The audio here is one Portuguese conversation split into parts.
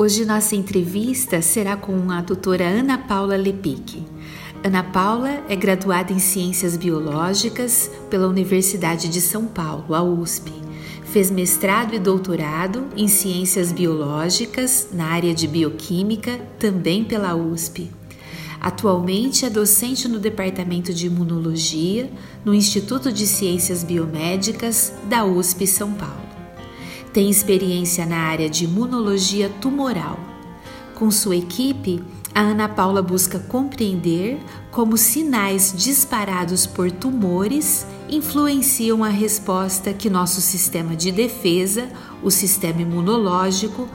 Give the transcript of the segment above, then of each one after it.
Hoje nossa entrevista será com a doutora Ana Paula Lepic. Ana Paula é graduada em Ciências Biológicas pela Universidade de São Paulo, a USP. Fez mestrado e doutorado em Ciências Biológicas na área de Bioquímica, também pela USP. Atualmente é docente no Departamento de Imunologia no Instituto de Ciências Biomédicas da USP São Paulo. Tem experiência na área de imunologia tumoral. Com sua equipe, a Ana Paula busca compreender como sinais disparados por tumores influenciam a resposta que nosso sistema de defesa, o sistema imunológico,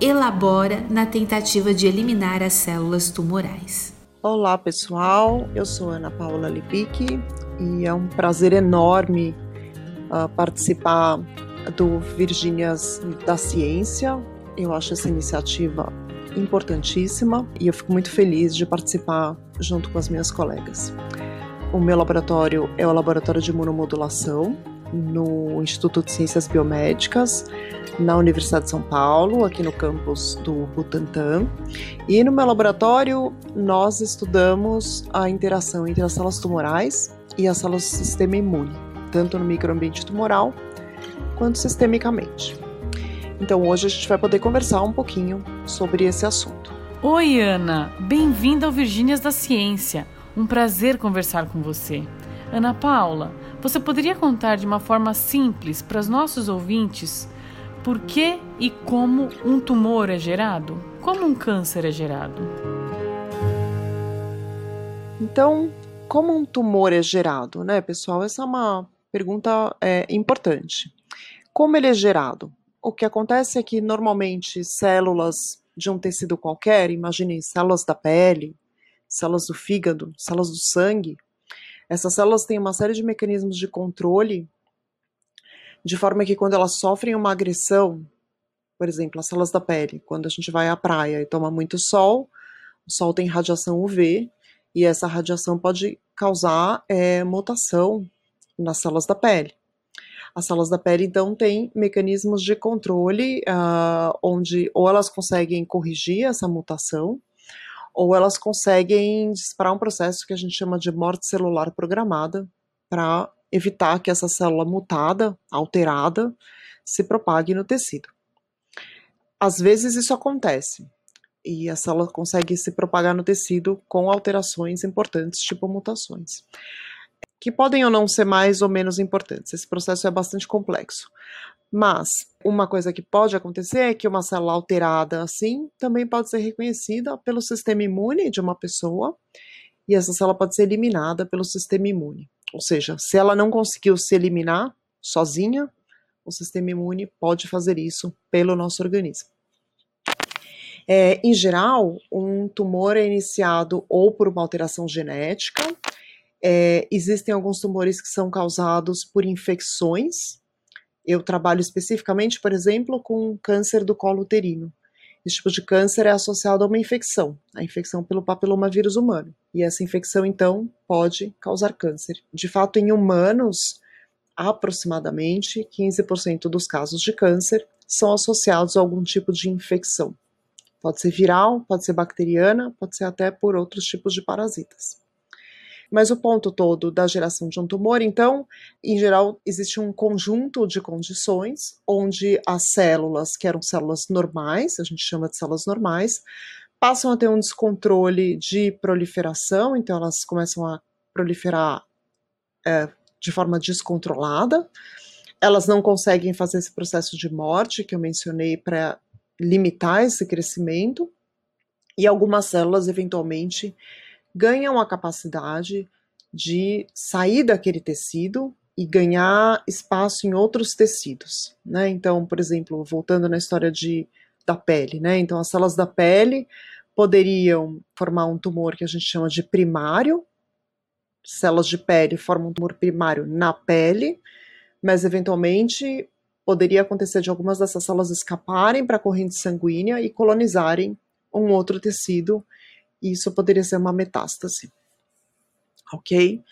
elabora na tentativa de eliminar as células tumorais. Olá pessoal, eu sou Ana Paula Lipic e é um prazer enorme uh, participar do Virgínias da Ciência. Eu acho essa iniciativa importantíssima e eu fico muito feliz de participar junto com as minhas colegas. O meu laboratório é o Laboratório de Imunomodulação no Instituto de Ciências Biomédicas, na Universidade de São Paulo, aqui no campus do Butantan. E no meu laboratório, nós estudamos a interação entre as células tumorais e as células do sistema imune, tanto no microambiente tumoral quanto sistemicamente. Então hoje a gente vai poder conversar um pouquinho sobre esse assunto. Oi, Ana! Bem-vinda ao Virgínias da Ciência. Um prazer conversar com você. Ana Paula, você poderia contar de uma forma simples para os nossos ouvintes por que e como um tumor é gerado? Como um câncer é gerado? Então, como um tumor é gerado, né, pessoal? Essa é uma pergunta é, importante. Como ele é gerado? o que acontece é que normalmente células de um tecido qualquer, imagine células da pele, células do fígado, células do sangue, essas células têm uma série de mecanismos de controle, de forma que quando elas sofrem uma agressão, por exemplo, as células da pele, quando a gente vai à praia e toma muito sol, o sol tem radiação UV, e essa radiação pode causar é, mutação nas células da pele. As células da pele, então, têm mecanismos de controle uh, onde ou elas conseguem corrigir essa mutação, ou elas conseguem disparar um processo que a gente chama de morte celular programada para evitar que essa célula mutada, alterada, se propague no tecido. Às vezes isso acontece e a célula consegue se propagar no tecido com alterações importantes, tipo mutações que podem ou não ser mais ou menos importantes. Esse processo é bastante complexo. Mas uma coisa que pode acontecer é que uma célula alterada assim também pode ser reconhecida pelo sistema imune de uma pessoa e essa célula pode ser eliminada pelo sistema imune. Ou seja, se ela não conseguiu se eliminar sozinha, o sistema imune pode fazer isso pelo nosso organismo. É, em geral, um tumor é iniciado ou por uma alteração genética, é, existem alguns tumores que são causados por infecções. Eu trabalho especificamente, por exemplo, com câncer do colo uterino. Esse tipo de câncer é associado a uma infecção, a infecção pelo papilomavírus humano. E essa infecção, então, pode causar câncer. De fato, em humanos, aproximadamente 15% dos casos de câncer são associados a algum tipo de infecção. Pode ser viral, pode ser bacteriana, pode ser até por outros tipos de parasitas. Mas o ponto todo da geração de um tumor, então, em geral, existe um conjunto de condições onde as células, que eram células normais, a gente chama de células normais, passam a ter um descontrole de proliferação, então elas começam a proliferar é, de forma descontrolada. Elas não conseguem fazer esse processo de morte que eu mencionei para limitar esse crescimento. E algumas células, eventualmente, ganham a capacidade de sair daquele tecido e ganhar espaço em outros tecidos. Né? Então, por exemplo, voltando na história de da pele, né? Então, as células da pele poderiam formar um tumor que a gente chama de primário. Células de pele formam um tumor primário na pele, mas eventualmente poderia acontecer de algumas dessas células escaparem para a corrente sanguínea e colonizarem um outro tecido, e isso poderia ser uma metástase. Ok?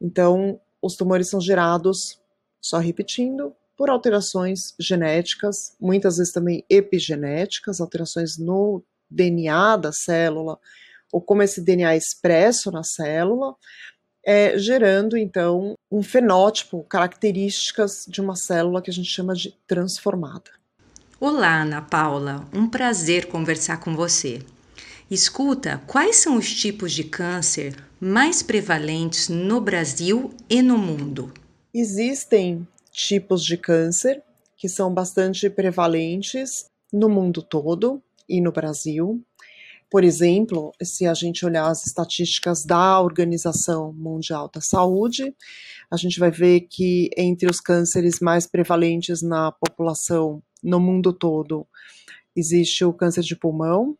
Então, os tumores são gerados, só repetindo, por alterações genéticas, muitas vezes também epigenéticas, alterações no DNA da célula, ou como esse DNA é expresso na célula, é, gerando então um fenótipo, características de uma célula que a gente chama de transformada. Olá, Ana Paula, um prazer conversar com você. Escuta, quais são os tipos de câncer mais prevalentes no Brasil e no mundo? Existem tipos de câncer que são bastante prevalentes no mundo todo e no Brasil. Por exemplo, se a gente olhar as estatísticas da Organização Mundial da Saúde, a gente vai ver que entre os cânceres mais prevalentes na população no mundo todo existe o câncer de pulmão,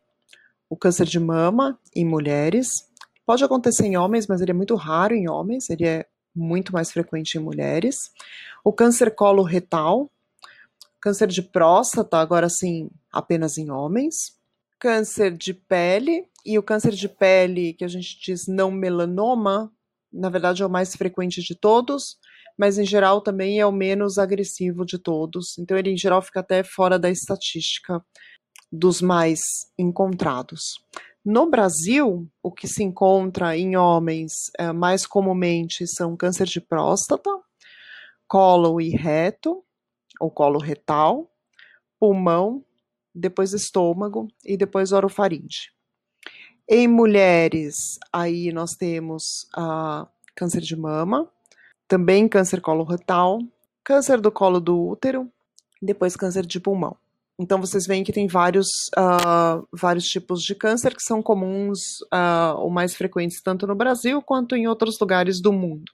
o câncer de mama em mulheres. Pode acontecer em homens, mas ele é muito raro em homens, ele é muito mais frequente em mulheres. O câncer coloretal, câncer de próstata, agora sim, apenas em homens câncer de pele, e o câncer de pele, que a gente diz não melanoma, na verdade é o mais frequente de todos, mas em geral também é o menos agressivo de todos. Então ele em geral fica até fora da estatística dos mais encontrados. No Brasil, o que se encontra em homens é, mais comumente são câncer de próstata, colo e reto, ou colo retal, pulmão, depois estômago e depois orofaringe. Em mulheres, aí nós temos a câncer de mama, também câncer coloretal, câncer do colo do útero, depois câncer de pulmão. Então vocês veem que tem vários, uh, vários tipos de câncer que são comuns uh, ou mais frequentes tanto no Brasil quanto em outros lugares do mundo.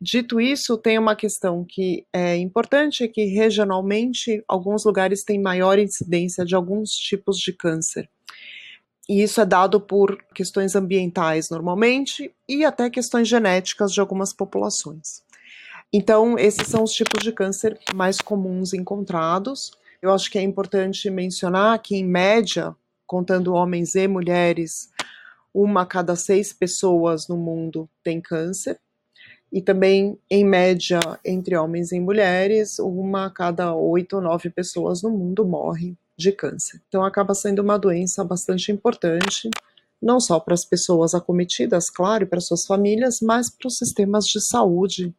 Dito isso, tem uma questão que é importante, é que regionalmente alguns lugares têm maior incidência de alguns tipos de câncer. E isso é dado por questões ambientais normalmente e até questões genéticas de algumas populações. Então, esses são os tipos de câncer mais comuns encontrados. Eu acho que é importante mencionar que, em média, contando homens e mulheres, uma a cada seis pessoas no mundo tem câncer e também, em média, entre homens e mulheres, uma a cada oito ou nove pessoas no mundo morre de câncer. Então, acaba sendo uma doença bastante importante, não só para as pessoas acometidas, claro, e para suas famílias, mas para os sistemas de saúde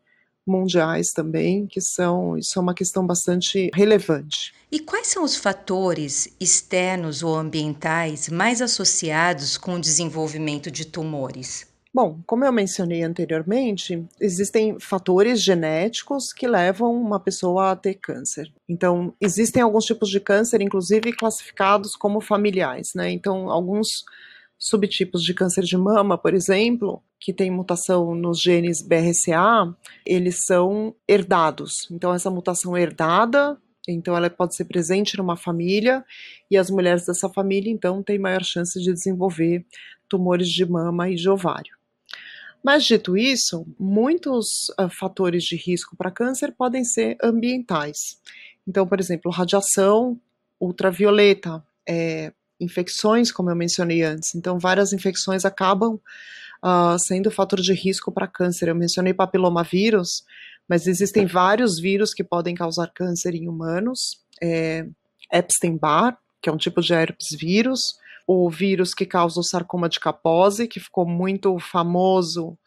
mundiais também, que são isso é uma questão bastante relevante. E quais são os fatores externos ou ambientais mais associados com o desenvolvimento de tumores? Bom, como eu mencionei anteriormente, existem fatores genéticos que levam uma pessoa a ter câncer. Então, existem alguns tipos de câncer, inclusive classificados como familiares, né? Então, alguns subtipos de câncer de mama, por exemplo, que tem mutação nos genes BRCA, eles são herdados. Então, essa mutação herdada então, ela pode ser presente numa família e as mulheres dessa família, então, têm maior chance de desenvolver tumores de mama e de ovário. Mas, dito isso, muitos uh, fatores de risco para câncer podem ser ambientais. Então, por exemplo, radiação ultravioleta, é, infecções, como eu mencionei antes. Então, várias infecções acabam uh, sendo fator de risco para câncer. Eu mencionei papilomavírus, mas existem vários vírus que podem causar câncer em humanos. É, Epstein-Barr, que é um tipo de herpes vírus, o vírus que causa o sarcoma de Kaposi, que ficou muito famoso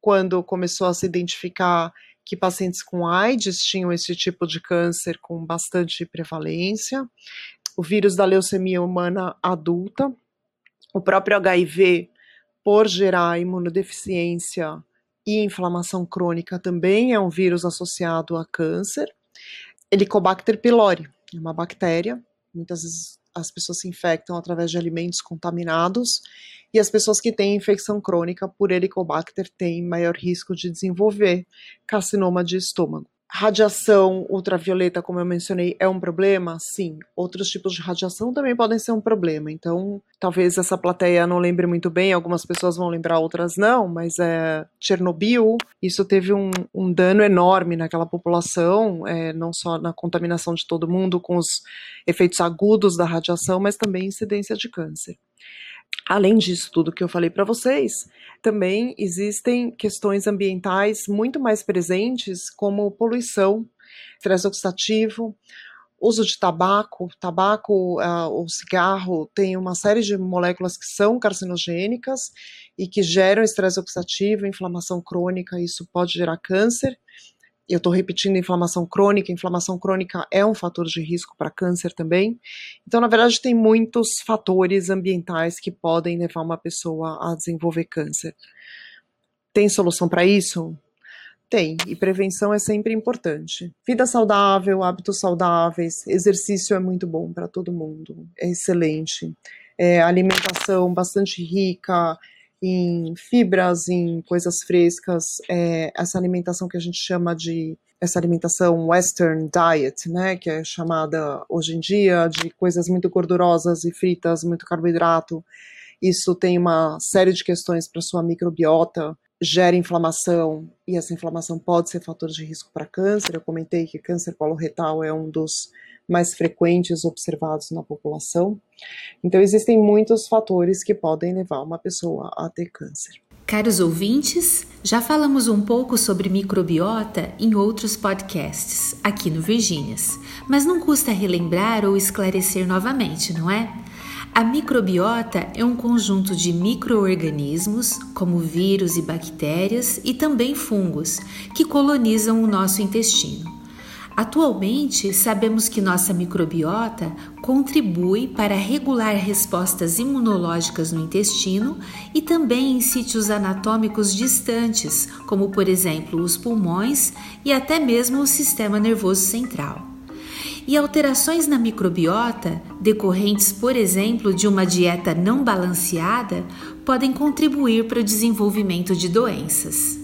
quando começou a se identificar que pacientes com AIDS tinham esse tipo de câncer com bastante prevalência. O vírus da leucemia humana adulta, o próprio HIV, por gerar imunodeficiência e inflamação crônica, também é um vírus associado a câncer. Helicobacter pylori, é uma bactéria, muitas vezes as pessoas se infectam através de alimentos contaminados e as pessoas que têm infecção crônica por Helicobacter têm maior risco de desenvolver carcinoma de estômago. Radiação ultravioleta, como eu mencionei, é um problema? Sim. Outros tipos de radiação também podem ser um problema. Então, talvez essa plateia não lembre muito bem, algumas pessoas vão lembrar, outras não, mas é Chernobyl, isso teve um, um dano enorme naquela população, é, não só na contaminação de todo mundo, com os efeitos agudos da radiação, mas também incidência de câncer. Além disso tudo que eu falei para vocês, também existem questões ambientais muito mais presentes, como poluição, estresse oxidativo, uso de tabaco. Tabaco, uh, o cigarro tem uma série de moléculas que são carcinogênicas e que geram estresse oxidativo, inflamação crônica, isso pode gerar câncer eu estou repetindo inflamação crônica, inflamação crônica é um fator de risco para câncer também. Então, na verdade, tem muitos fatores ambientais que podem levar uma pessoa a desenvolver câncer. Tem solução para isso? Tem, e prevenção é sempre importante. Vida saudável, hábitos saudáveis, exercício é muito bom para todo mundo, é excelente. É, alimentação bastante rica, em fibras, em coisas frescas, é, essa alimentação que a gente chama de essa alimentação Western Diet, né, que é chamada hoje em dia de coisas muito gordurosas e fritas, muito carboidrato. Isso tem uma série de questões para sua microbiota, gera inflamação e essa inflamação pode ser fator de risco para câncer. Eu comentei que câncer coloretal é um dos mais frequentes observados na população. Então, existem muitos fatores que podem levar uma pessoa a ter câncer. Caros ouvintes, já falamos um pouco sobre microbiota em outros podcasts, aqui no Virgínias, mas não custa relembrar ou esclarecer novamente, não é? A microbiota é um conjunto de microorganismos, como vírus e bactérias, e também fungos, que colonizam o nosso intestino. Atualmente, sabemos que nossa microbiota contribui para regular respostas imunológicas no intestino e também em sítios anatômicos distantes, como por exemplo os pulmões e até mesmo o sistema nervoso central. E alterações na microbiota, decorrentes, por exemplo, de uma dieta não balanceada, podem contribuir para o desenvolvimento de doenças.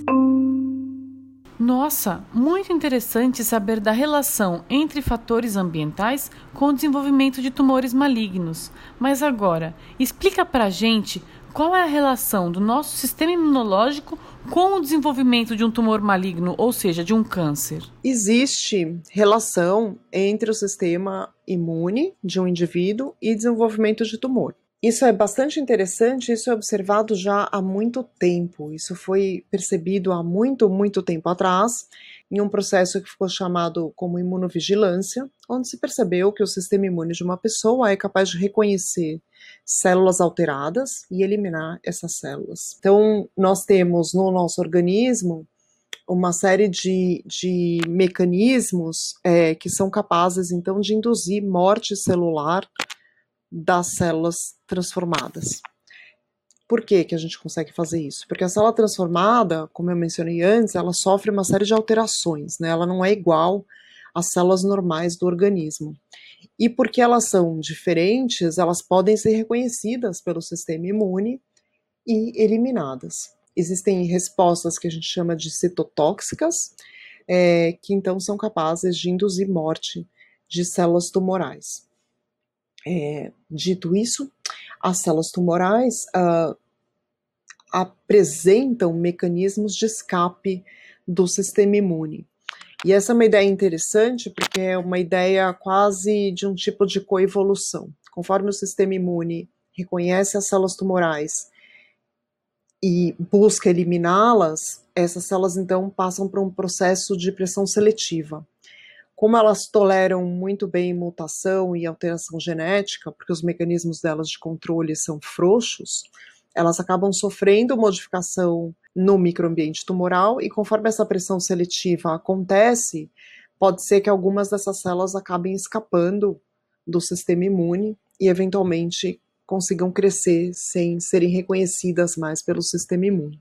Nossa, muito interessante saber da relação entre fatores ambientais com o desenvolvimento de tumores malignos. Mas agora, explica pra gente qual é a relação do nosso sistema imunológico com o desenvolvimento de um tumor maligno, ou seja, de um câncer? Existe relação entre o sistema imune de um indivíduo e desenvolvimento de tumor. Isso é bastante interessante, isso é observado já há muito tempo. Isso foi percebido há muito, muito tempo atrás, em um processo que ficou chamado como imunovigilância, onde se percebeu que o sistema imune de uma pessoa é capaz de reconhecer células alteradas e eliminar essas células. Então, nós temos no nosso organismo uma série de, de mecanismos é, que são capazes, então, de induzir morte celular das células transformadas. Por que, que a gente consegue fazer isso? Porque a célula transformada, como eu mencionei antes, ela sofre uma série de alterações, né? ela não é igual às células normais do organismo. E porque elas são diferentes, elas podem ser reconhecidas pelo sistema imune e eliminadas. Existem respostas que a gente chama de citotóxicas, é, que então são capazes de induzir morte de células tumorais. É, dito isso, as células tumorais uh, apresentam mecanismos de escape do sistema imune. E essa é uma ideia interessante porque é uma ideia quase de um tipo de coevolução. Conforme o sistema imune reconhece as células tumorais e busca eliminá-las, essas células então passam por um processo de pressão seletiva como elas toleram muito bem mutação e alteração genética, porque os mecanismos delas de controle são frouxos, elas acabam sofrendo modificação no microambiente tumoral e conforme essa pressão seletiva acontece, pode ser que algumas dessas células acabem escapando do sistema imune e eventualmente consigam crescer sem serem reconhecidas mais pelo sistema imune.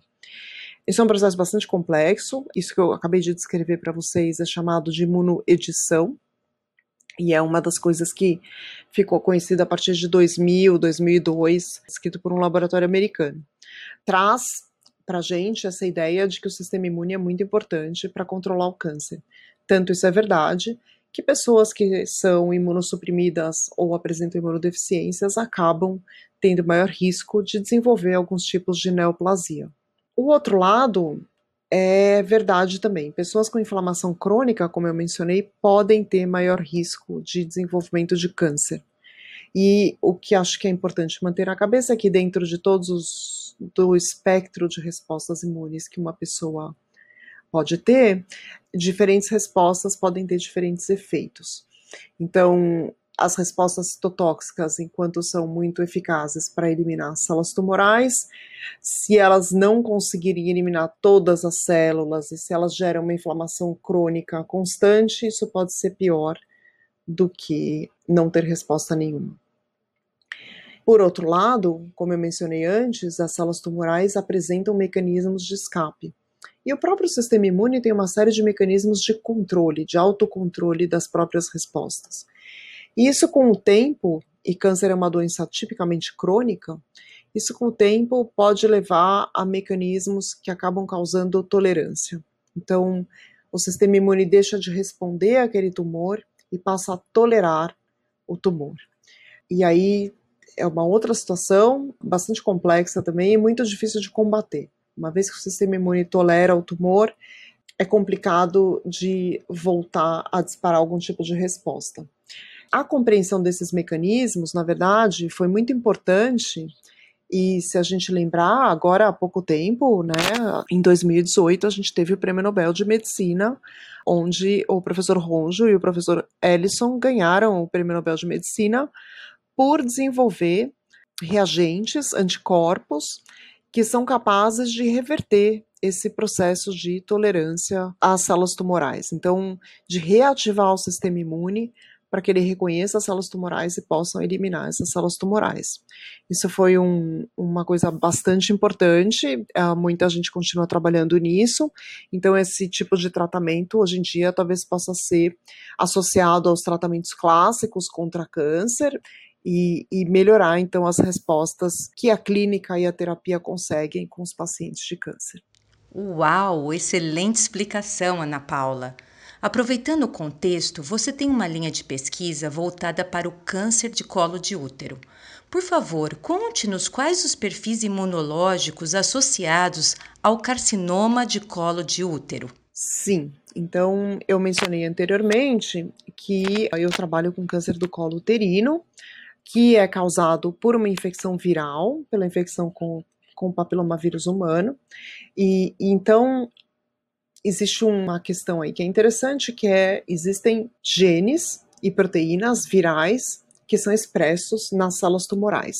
Esse é um processo bastante complexo. Isso que eu acabei de descrever para vocês é chamado de imunoedição. E é uma das coisas que ficou conhecida a partir de 2000, 2002, escrito por um laboratório americano. Traz para gente essa ideia de que o sistema imune é muito importante para controlar o câncer. tanto isso é verdade, que pessoas que são imunossuprimidas ou apresentam imunodeficiências acabam tendo maior risco de desenvolver alguns tipos de neoplasia. O outro lado é verdade também. Pessoas com inflamação crônica, como eu mencionei, podem ter maior risco de desenvolvimento de câncer. E o que acho que é importante manter na cabeça é que dentro de todos os do espectro de respostas imunes que uma pessoa pode ter, diferentes respostas podem ter diferentes efeitos. Então, as respostas citotóxicas, enquanto são muito eficazes para eliminar células tumorais, se elas não conseguirem eliminar todas as células e se elas geram uma inflamação crônica constante, isso pode ser pior do que não ter resposta nenhuma. Por outro lado, como eu mencionei antes, as células tumorais apresentam mecanismos de escape. E o próprio sistema imune tem uma série de mecanismos de controle, de autocontrole das próprias respostas. Isso com o tempo, e câncer é uma doença tipicamente crônica, isso com o tempo pode levar a mecanismos que acabam causando tolerância. Então, o sistema imune deixa de responder àquele tumor e passa a tolerar o tumor. E aí é uma outra situação bastante complexa também e muito difícil de combater. Uma vez que o sistema imune tolera o tumor, é complicado de voltar a disparar algum tipo de resposta. A compreensão desses mecanismos, na verdade, foi muito importante. E se a gente lembrar, agora há pouco tempo, né, em 2018, a gente teve o Prêmio Nobel de Medicina, onde o professor Ronjo e o professor Ellison ganharam o Prêmio Nobel de Medicina por desenvolver reagentes, anticorpos, que são capazes de reverter esse processo de tolerância às células tumorais. Então, de reativar o sistema imune para que ele reconheça as células tumorais e possam eliminar essas células tumorais. Isso foi um, uma coisa bastante importante, uh, muita gente continua trabalhando nisso, então esse tipo de tratamento hoje em dia talvez possa ser associado aos tratamentos clássicos contra câncer e, e, melhorar então as respostas que a clínica e a terapia conseguem com os pacientes de câncer. Uau, excelente explicação, Ana Paula. Aproveitando o contexto, você tem uma linha de pesquisa voltada para o câncer de colo de útero. Por favor, conte-nos quais os perfis imunológicos associados ao carcinoma de colo de útero. Sim, então eu mencionei anteriormente que eu trabalho com câncer do colo uterino que é causado por uma infecção viral, pela infecção com, com papilomavírus humano. E, e então existe uma questão aí que é interessante, que é existem genes e proteínas virais que são expressos nas células tumorais.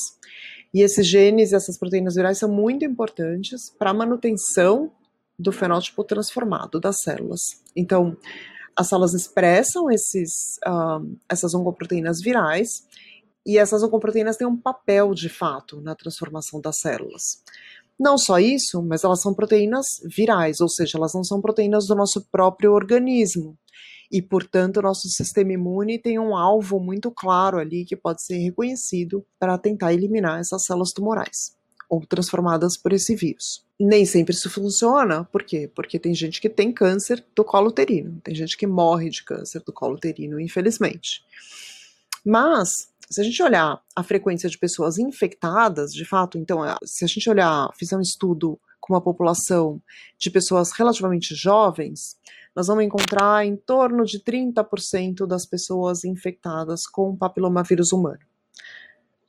E esses genes e essas proteínas virais são muito importantes para a manutenção do fenótipo transformado das células. Então, as células expressam esses, uh, essas oncoproteínas virais e essas oncoproteínas têm um papel de fato na transformação das células. Não só isso, mas elas são proteínas virais, ou seja, elas não são proteínas do nosso próprio organismo. E, portanto, o nosso sistema imune tem um alvo muito claro ali que pode ser reconhecido para tentar eliminar essas células tumorais ou transformadas por esse vírus. Nem sempre isso funciona, por quê? Porque tem gente que tem câncer do colo uterino, tem gente que morre de câncer do colo uterino, infelizmente. Mas se a gente olhar a frequência de pessoas infectadas, de fato, então, se a gente olhar, fizer um estudo com uma população de pessoas relativamente jovens, nós vamos encontrar em torno de 30% das pessoas infectadas com papilomavírus humano.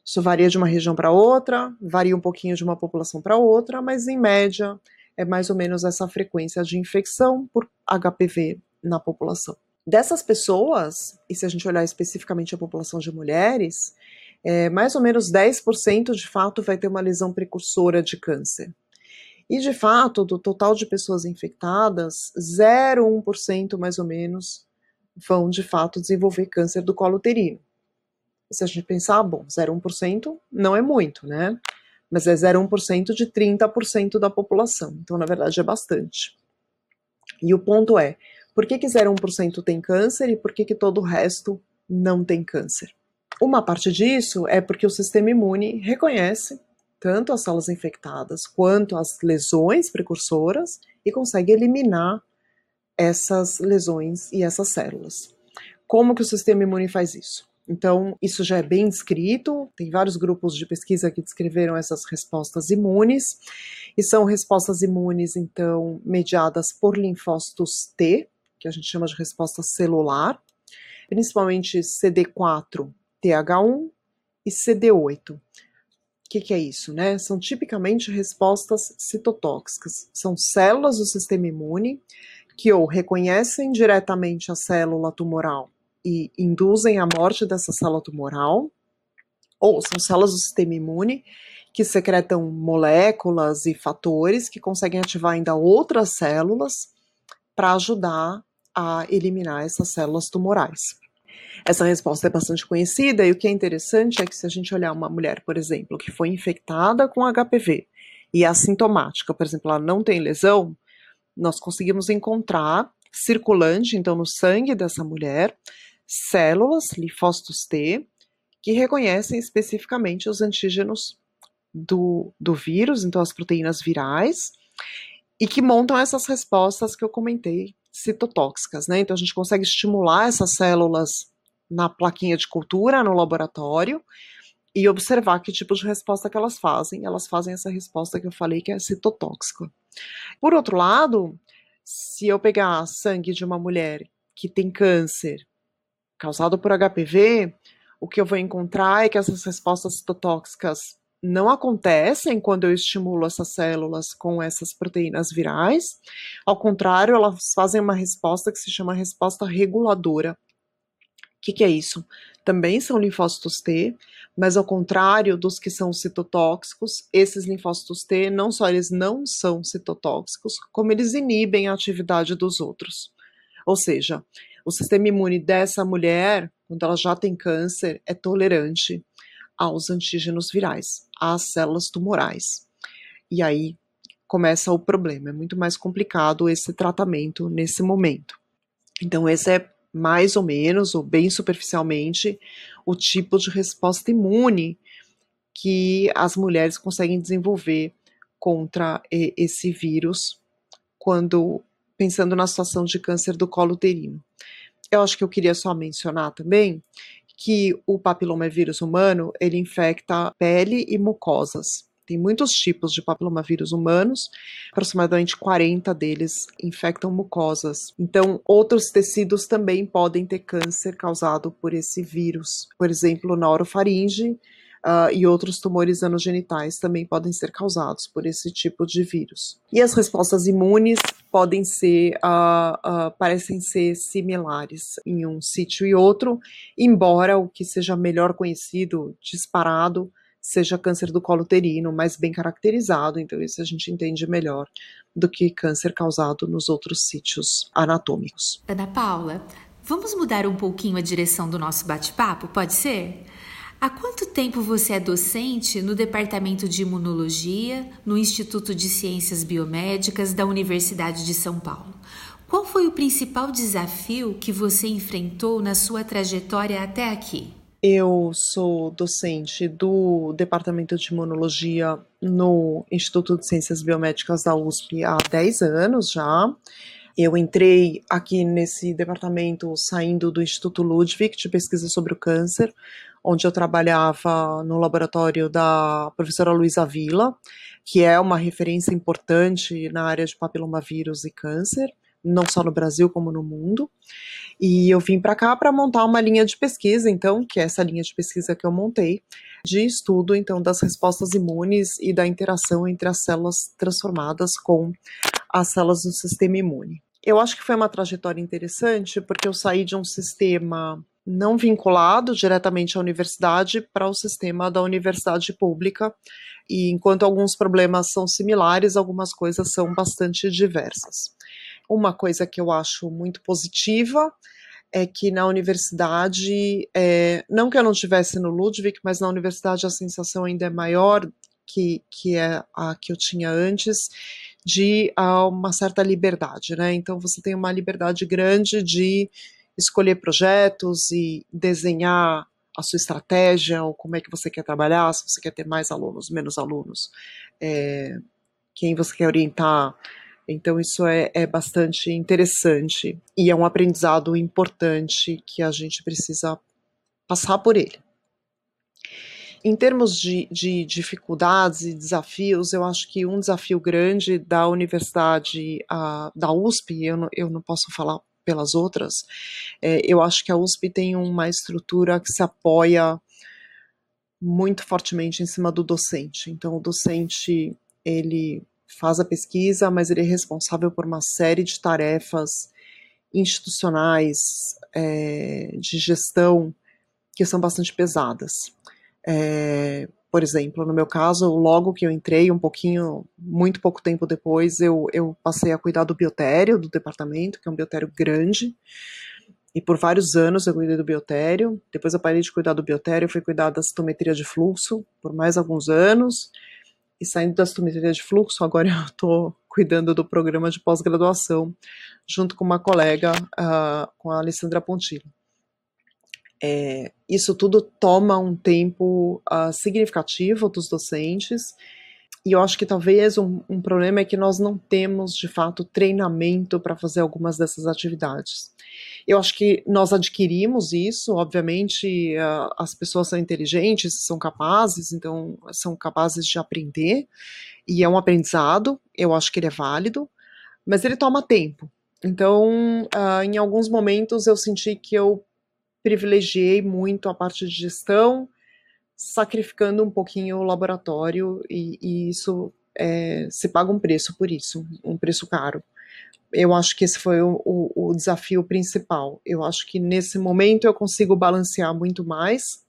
Isso varia de uma região para outra, varia um pouquinho de uma população para outra, mas em média é mais ou menos essa frequência de infecção por HPV na população. Dessas pessoas, e se a gente olhar especificamente a população de mulheres, é, mais ou menos 10% de fato vai ter uma lesão precursora de câncer. E de fato, do total de pessoas infectadas, 0,1% mais ou menos vão de fato desenvolver câncer do colo uterino. Se a gente pensar, bom, 0,1% não é muito, né? Mas é 0,1% de 30% da população. Então, na verdade, é bastante. E o ponto é, por que, que 0,1% tem câncer e por que, que todo o resto não tem câncer? Uma parte disso é porque o sistema imune reconhece tanto as células infectadas quanto as lesões precursoras e consegue eliminar essas lesões e essas células. Como que o sistema imune faz isso? Então, isso já é bem descrito, tem vários grupos de pesquisa que descreveram essas respostas imunes, e são respostas imunes, então, mediadas por linfócitos T, que a gente chama de resposta celular, principalmente CD4, TH1 e CD8. O que, que, é isso, né? São tipicamente respostas citotóxicas. São células do sistema imune que ou reconhecem diretamente a célula tumoral e induzem a morte dessa célula tumoral, ou são células do sistema imune que secretam moléculas e fatores que conseguem ativar ainda outras células para ajudar a eliminar essas células tumorais. Essa resposta é bastante conhecida e o que é interessante é que se a gente olhar uma mulher, por exemplo, que foi infectada com HPV e é assintomática, por exemplo, ela não tem lesão, nós conseguimos encontrar circulante, então, no sangue dessa mulher, células, linfócitos T, que reconhecem especificamente os antígenos do, do vírus, então as proteínas virais, e que montam essas respostas que eu comentei, citotóxicas, né? Então a gente consegue estimular essas células na plaquinha de cultura, no laboratório, e observar que tipo de resposta que elas fazem. Elas fazem essa resposta que eu falei que é citotóxica. Por outro lado, se eu pegar sangue de uma mulher que tem câncer causado por HPV, o que eu vou encontrar é que essas respostas citotóxicas não acontecem quando eu estimulo essas células com essas proteínas virais. Ao contrário, elas fazem uma resposta que se chama resposta reguladora. O que, que é isso? Também são linfócitos T, mas ao contrário dos que são citotóxicos, esses linfócitos T não só eles não são citotóxicos, como eles inibem a atividade dos outros. Ou seja, o sistema imune dessa mulher, quando ela já tem câncer, é tolerante aos antígenos virais, às células tumorais. E aí começa o problema. É muito mais complicado esse tratamento nesse momento. Então, esse é mais ou menos, ou bem superficialmente, o tipo de resposta imune que as mulheres conseguem desenvolver contra esse vírus quando pensando na situação de câncer do colo uterino. Eu acho que eu queria só mencionar também que o papilomavírus humano ele infecta pele e mucosas. Tem muitos tipos de papilomavírus humanos, aproximadamente 40 deles infectam mucosas. Então, outros tecidos também podem ter câncer causado por esse vírus. Por exemplo, na orofaringe, uh, e outros tumores anogenitais também podem ser causados por esse tipo de vírus. E as respostas imunes podem ser, uh, uh, parecem ser similares em um sítio e outro, embora o que seja melhor conhecido, disparado, seja câncer do colo uterino, mais bem caracterizado, então isso a gente entende melhor do que câncer causado nos outros sítios anatômicos. Ana Paula, vamos mudar um pouquinho a direção do nosso bate-papo, pode ser? Há quanto tempo você é docente no Departamento de Imunologia, no Instituto de Ciências Biomédicas da Universidade de São Paulo? Qual foi o principal desafio que você enfrentou na sua trajetória até aqui? Eu sou docente do Departamento de Imunologia no Instituto de Ciências Biomédicas da USP há 10 anos já. Eu entrei aqui nesse departamento saindo do Instituto Ludwig de pesquisa sobre o câncer, onde eu trabalhava no laboratório da professora Luísa Vila, que é uma referência importante na área de papilomavírus e câncer, não só no Brasil como no mundo. E eu vim para cá para montar uma linha de pesquisa, então, que é essa linha de pesquisa que eu montei, de estudo então das respostas imunes e da interação entre as células transformadas com as células do sistema imune. Eu acho que foi uma trajetória interessante porque eu saí de um sistema não vinculado diretamente à universidade para o sistema da universidade pública. E enquanto alguns problemas são similares, algumas coisas são bastante diversas. Uma coisa que eu acho muito positiva é que na universidade, é, não que eu não estivesse no Ludwig, mas na universidade a sensação ainda é maior que, que é a que eu tinha antes, de uh, uma certa liberdade, né? Então você tem uma liberdade grande de escolher projetos e desenhar a sua estratégia, ou como é que você quer trabalhar, se você quer ter mais alunos, menos alunos, é, quem você quer orientar Então, isso é, é bastante interessante e é um aprendizado importante que a gente precisa passar por ele. Em termos de, de, dificuldades e desafios, eu acho que um desafio grande da universidade, a, da USP, eu não, eu não posso falar pelas outras, é, eu acho que a USP tem uma estrutura que se apoia muito fortemente em cima do docente. Então, o docente, ele faz a pesquisa, mas ele é responsável por uma série de tarefas institucionais, é, de gestão, que são bastante pesadas. É, por exemplo, no meu caso, logo que eu entrei, um pouquinho, muito pouco tempo depois, eu, eu passei a cuidar do biotério do departamento, que é um biotério grande, e por vários anos eu cuidei do biotério. Depois eu parei de cuidar do biotério, fui cuidar da citometria de fluxo por mais alguns anos. E saindo da citometria de fluxo, agora eu estou cuidando do programa de pós-graduação, junto com uma colega, uh, com a Alessandra Pontillo. É, isso tudo toma um tempo uh, significativo dos docentes, e eu acho que talvez um, um problema é que nós não temos, de fato, treinamento para fazer algumas dessas atividades. Eu acho que nós adquirimos isso, obviamente uh, as pessoas são inteligentes, são capazes, então são capazes de aprender, e é um aprendizado, eu acho que ele é válido, mas ele toma tempo. Então, uh, em alguns momentos eu senti que eu privilegiei muito a parte de gestão, sacrificando um pouquinho o laboratório, e, e isso é, se paga um preço por isso, um preço caro. Eu acho que esse foi o, o, o desafio principal. Eu acho que nesse momento eu consigo balancear muito mais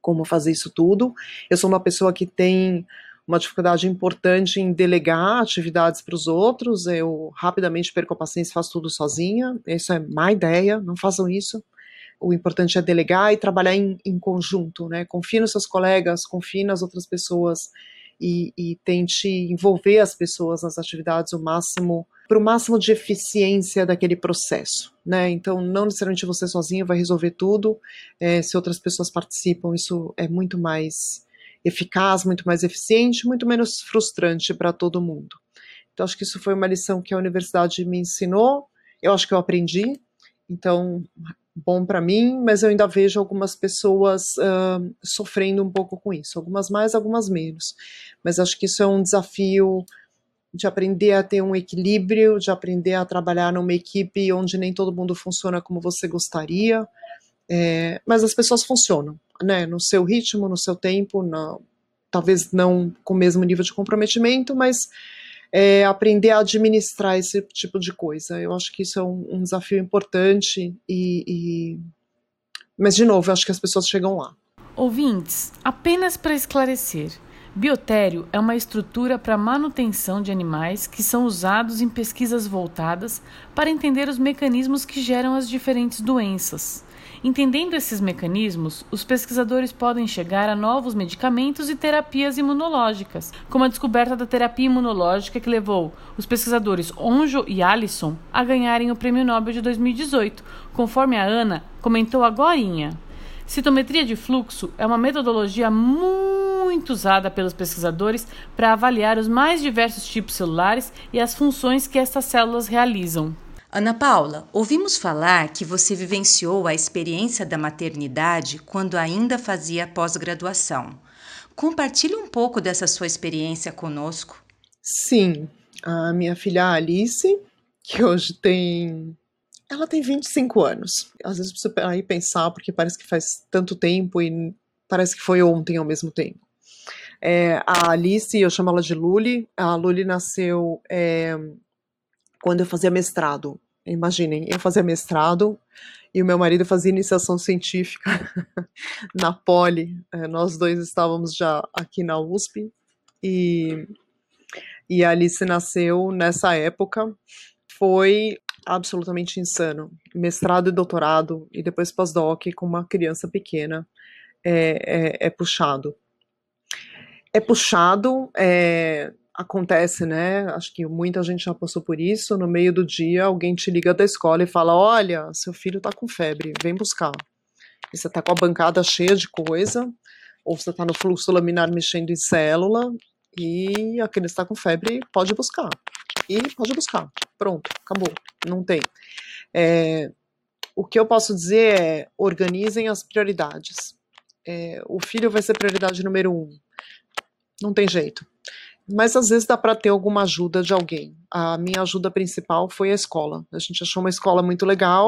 como fazer isso tudo. Eu sou uma pessoa que tem uma dificuldade importante em delegar atividades para os outros. Eu rapidamente perco a paciência e faço tudo sozinha. Isso é má ideia, não façam isso o importante é delegar e trabalhar em, em conjunto, né? Confie nos seus colegas, confie nas outras pessoas e, e tente envolver as pessoas nas atividades o máximo para o máximo de eficiência daquele processo, né? Então, não necessariamente você sozinho vai resolver tudo. É, se outras pessoas participam, isso é muito mais eficaz, muito mais eficiente, muito menos frustrante para todo mundo. Então, acho que isso foi uma lição que a universidade me ensinou. Eu acho que eu aprendi. Então, bom para mim, mas eu ainda vejo algumas pessoas uh, sofrendo um pouco com isso, algumas mais, algumas menos. Mas acho que isso é um desafio de aprender a ter um equilíbrio, de aprender a trabalhar numa equipe onde nem todo mundo funciona como você gostaria, é, mas as pessoas funcionam, né? No seu ritmo, no seu tempo, talvez não com o mesmo nível de comprometimento, mas é, aprender a administrar esse tipo de coisa. Eu acho que isso é um, um desafio importante e, e, mas de novo, eu acho que as pessoas chegam lá. Ouvintes, apenas para esclarecer, biotério é uma estrutura para manutenção de animais que são usados em pesquisas voltadas para entender os mecanismos que geram as diferentes doenças. Entendendo esses mecanismos, os pesquisadores podem chegar a novos medicamentos e terapias imunológicas, como a descoberta da terapia imunológica que levou os pesquisadores Onjo e Allison a ganharem o Prêmio Nobel de 2018, conforme a Ana comentou agorinha. Citometria de fluxo é uma metodologia muito usada pelos pesquisadores para avaliar os mais diversos tipos celulares e as funções que estas células realizam. Ana Paula, ouvimos falar que você vivenciou a experiência da maternidade quando ainda fazia pós-graduação. Compartilhe um pouco dessa sua experiência conosco. Sim, a minha filha Alice, que hoje tem. Ela tem 25 anos. Às vezes preciso aí pensar, porque parece que faz tanto tempo e parece que foi ontem ao mesmo tempo. É, a Alice, eu chamo ela de Luli. A Luli nasceu é, quando eu fazia mestrado. Imaginem, eu fazia mestrado e o meu marido fazia iniciação científica na Poli. É, nós dois estávamos já aqui na USP e, e a Alice nasceu nessa época. Foi absolutamente insano. Mestrado e doutorado e depois pós-doc com uma criança pequena é, é, é puxado. É puxado, é, acontece, né? Acho que muita gente já passou por isso. No meio do dia, alguém te liga da escola e fala: Olha, seu filho tá com febre, vem buscar. E você tá com a bancada cheia de coisa, ou você tá no fluxo laminar mexendo em célula, e a criança está com febre, pode buscar. e pode buscar. Pronto, acabou. Não tem. É, o que eu posso dizer é organizem as prioridades. É, o filho vai ser prioridade número um. Não tem jeito. Mas às vezes dá para ter alguma ajuda de alguém. A minha ajuda principal foi a escola. A gente achou uma escola muito legal.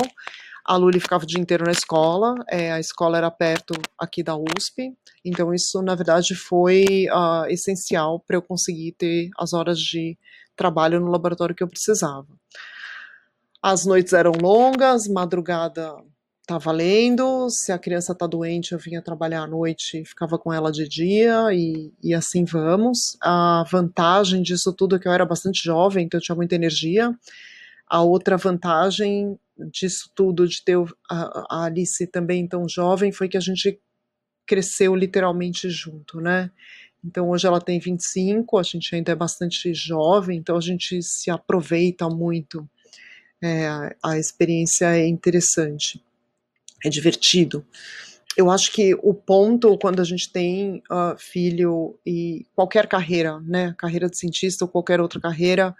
A Luli ficava o dia inteiro na escola. É, a escola era perto aqui da USP. Então isso, na verdade, foi uh, essencial para eu conseguir ter as horas de trabalho no laboratório que eu precisava. As noites eram longas, madrugada tá valendo. Se a criança tá doente, eu vinha trabalhar à noite e ficava com ela de dia e, e assim vamos. A vantagem disso tudo é que eu era bastante jovem, então eu tinha muita energia. A outra vantagem disso tudo, de ter a, a Alice também tão jovem, foi que a gente cresceu literalmente junto, né? Então hoje ela tem 25, a gente ainda é bastante jovem, então a gente se aproveita muito. É, a experiência é interessante, é divertido. Eu acho que o ponto quando a gente tem uh, filho e qualquer carreira, né, carreira de cientista ou qualquer outra carreira,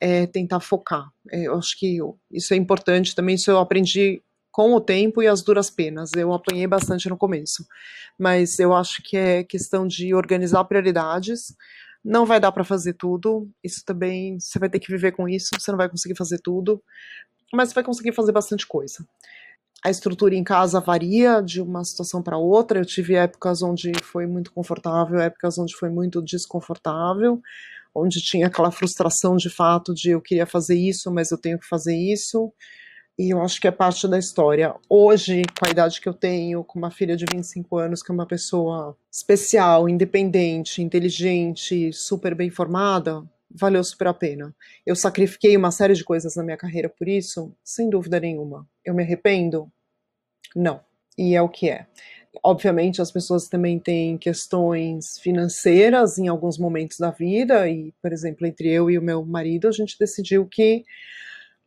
é tentar focar. É, eu acho que isso é importante também. Isso eu aprendi com o tempo e as duras penas. Eu apanhei bastante no começo, mas eu acho que é questão de organizar prioridades. Não vai dar para fazer tudo. Isso também você vai ter que viver com isso. Você não vai conseguir fazer tudo, mas você vai conseguir fazer bastante coisa. A estrutura em casa varia de uma situação para outra. Eu tive épocas onde foi muito confortável, épocas onde foi muito desconfortável, onde tinha aquela frustração de fato de eu queria fazer isso, mas eu tenho que fazer isso e eu acho que é parte da história. Hoje, com a idade que eu tenho, com uma filha de 25 anos, que é uma pessoa especial, independente, inteligente, super bem formada, valeu super a pena. Eu sacrifiquei uma série de coisas na minha carreira por isso, sem dúvida nenhuma. Eu me arrependo? Não. E é o que é. Obviamente, as pessoas também têm questões financeiras em alguns momentos da vida, e, por exemplo, entre eu e o meu marido, a gente decidiu que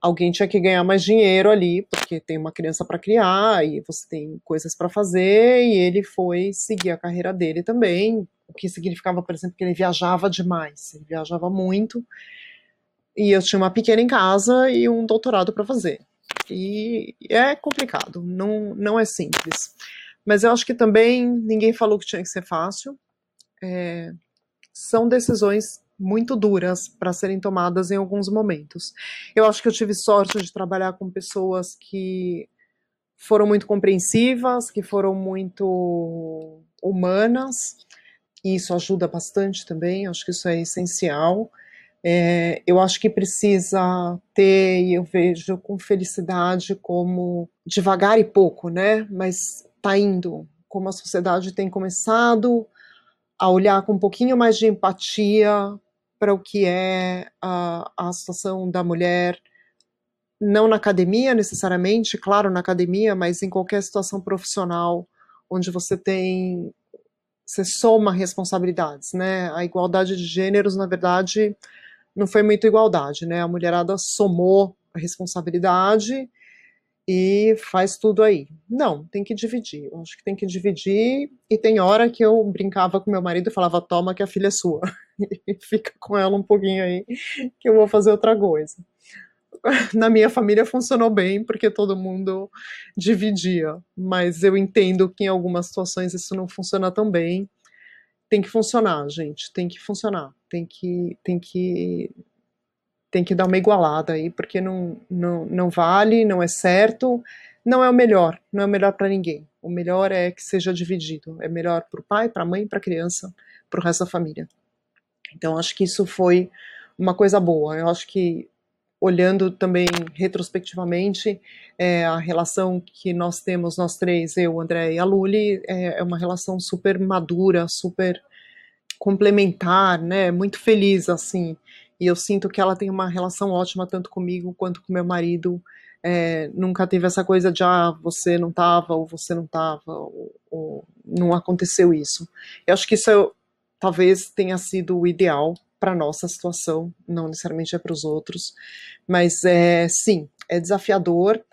alguém tinha que ganhar mais dinheiro ali, porque tem uma criança para criar e você tem coisas para fazer, e ele foi seguir a carreira dele também, o que significava, por exemplo, que ele viajava demais, ele viajava muito, e eu tinha uma pequena em casa e um doutorado para fazer. E é complicado, não, não é simples. Mas eu acho que também ninguém falou que tinha que ser fácil. É, são decisões muito duras para serem tomadas em alguns momentos. Eu acho que eu tive sorte de trabalhar com pessoas que foram muito compreensivas, que foram muito humanas, e isso ajuda bastante também, acho que isso é essencial. É, eu acho que precisa ter, e eu vejo com felicidade como devagar e pouco, né? Mas tá indo, como a sociedade tem começado a olhar com um pouquinho mais de empatia para o que é a, a situação da mulher, não na academia necessariamente, claro, na academia, mas em qualquer situação profissional onde você tem você soma responsabilidades, né? A igualdade de gêneros, na verdade, não foi muito igualdade, né? A mulherada somou a responsabilidade e faz tudo aí. Não, tem que dividir. Eu acho que tem que dividir. E tem hora que eu brincava com meu marido e falava: toma que a filha é sua. e fica com ela um pouquinho aí, que eu vou fazer outra coisa. Na minha família funcionou bem, porque todo mundo dividia. Mas eu entendo que em algumas situações isso não funciona tão bem. Tem que funcionar, gente. Tem que funcionar. Tem que, tem que tem que dar uma igualada aí, porque não, não, não vale, não é certo, não é o melhor, não é o melhor para ninguém. O melhor é que seja dividido. É melhor para o pai, para a mãe, para a criança, para o resto da família. Então, acho que isso foi uma coisa boa. Eu acho que, olhando também retrospectivamente, é, a relação que nós temos, nós três, eu, André e a Luli, é, é uma relação super madura, super complementar, né? Muito feliz, assim. E eu sinto que ela tem uma relação ótima tanto comigo quanto com meu marido. É, nunca teve essa coisa de ah, você não estava ou você não estava, ou, ou, não aconteceu isso. Eu acho que isso talvez tenha sido o ideal para nossa situação, não necessariamente é para os outros, mas é sim, é desafiador.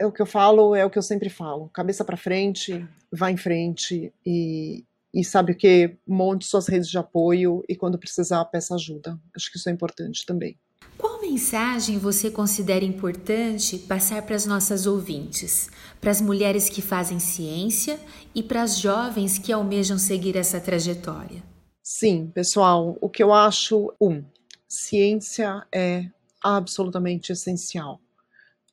É o que eu falo, é o que eu sempre falo. Cabeça para frente, vá em frente e, e sabe o que? Monte suas redes de apoio e quando precisar, peça ajuda. Acho que isso é importante também. Qual mensagem você considera importante passar para as nossas ouvintes, para as mulheres que fazem ciência e para as jovens que almejam seguir essa trajetória? Sim, pessoal, o que eu acho, um, ciência é absolutamente essencial.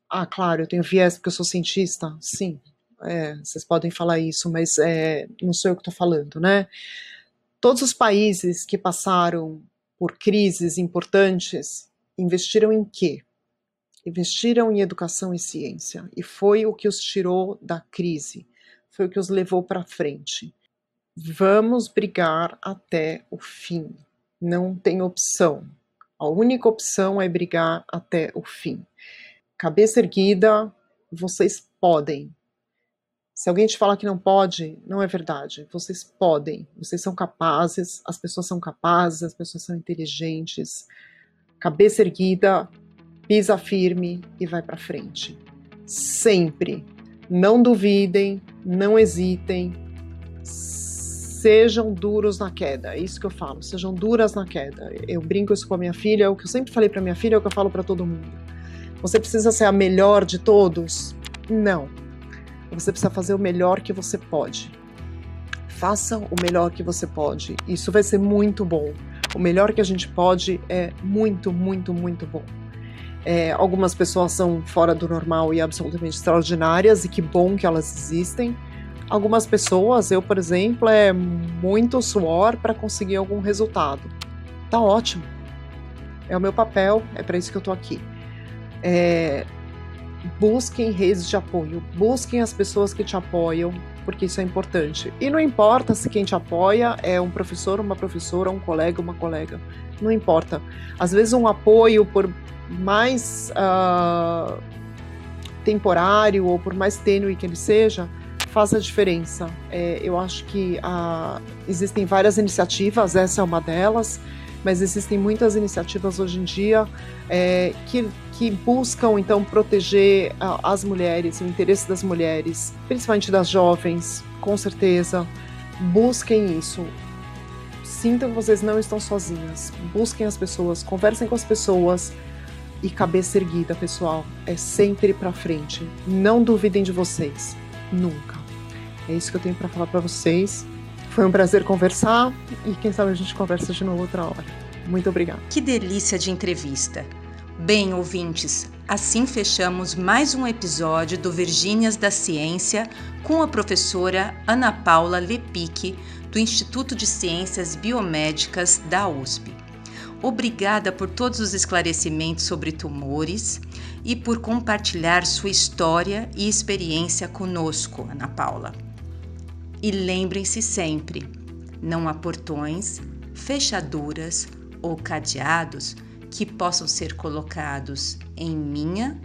Ah, claro, eu tenho viés porque eu sou cientista, sim, é, vocês podem falar isso, mas é, não sou eu que estou falando, né? Todos os países que passaram por crises importantes investiram em quê? Investiram em educação e ciência. E foi o que os tirou da crise, foi o que os levou para frente. Vamos brigar até o fim. Não tem opção. A única opção é brigar até o fim. Cabeça erguida, vocês podem. Se alguém te falar que não pode, não é verdade. Vocês podem, vocês são capazes, as pessoas são capazes, as pessoas são inteligentes cabeça erguida, pisa firme e vai para frente. Sempre. Não duvidem, não hesitem, sejam duros na queda. É isso que eu falo, sejam duras na queda. Eu brinco isso com a minha filha, é o que eu sempre falei para minha filha, é o que eu falo para todo mundo. Você precisa ser a melhor de todos? Não. Você precisa fazer o melhor que você pode. Faça o melhor que você pode. Isso vai ser muito bom o melhor que a gente pode é muito, muito, muito bom. É, algumas pessoas são fora do normal e absolutamente extraordinárias, e que bom que elas existem. Algumas pessoas, eu, por exemplo, é muito suor para conseguir algum resultado. Tá ótimo. É o meu papel, é para isso que eu tô aqui. É, busquem redes de apoio, busquem as pessoas que te apoiam, porque isso é importante. E não importa se quem te apoia é um professor, uma professora, um colega, uma colega. Não importa. Às vezes um apoio por mais uh, temporário ou por mais tênue que ele seja, faz a diferença. É, eu acho que uh, existem várias iniciativas, essa é uma delas mas existem muitas iniciativas hoje em dia é, que, que buscam então proteger a, as mulheres, o interesse das mulheres, principalmente das jovens, com certeza. Busquem isso. Sintam que vocês não estão sozinhas. Busquem as pessoas, conversem com as pessoas e cabeça erguida, pessoal. É sempre para frente. Não duvidem de vocês, nunca. É isso que eu tenho para falar para vocês. Foi um prazer conversar e quem sabe a gente conversa de novo outra hora. Muito obrigada. Que delícia de entrevista. Bem, ouvintes, assim fechamos mais um episódio do Virgínias da Ciência com a professora Ana Paula Lepic, do Instituto de Ciências Biomédicas da USP. Obrigada por todos os esclarecimentos sobre tumores e por compartilhar sua história e experiência conosco, Ana Paula. E lembrem-se sempre: não há portões, fechaduras ou cadeados que possam ser colocados em minha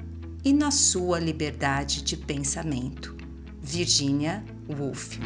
e na sua liberdade de pensamento. Virginia Woolf.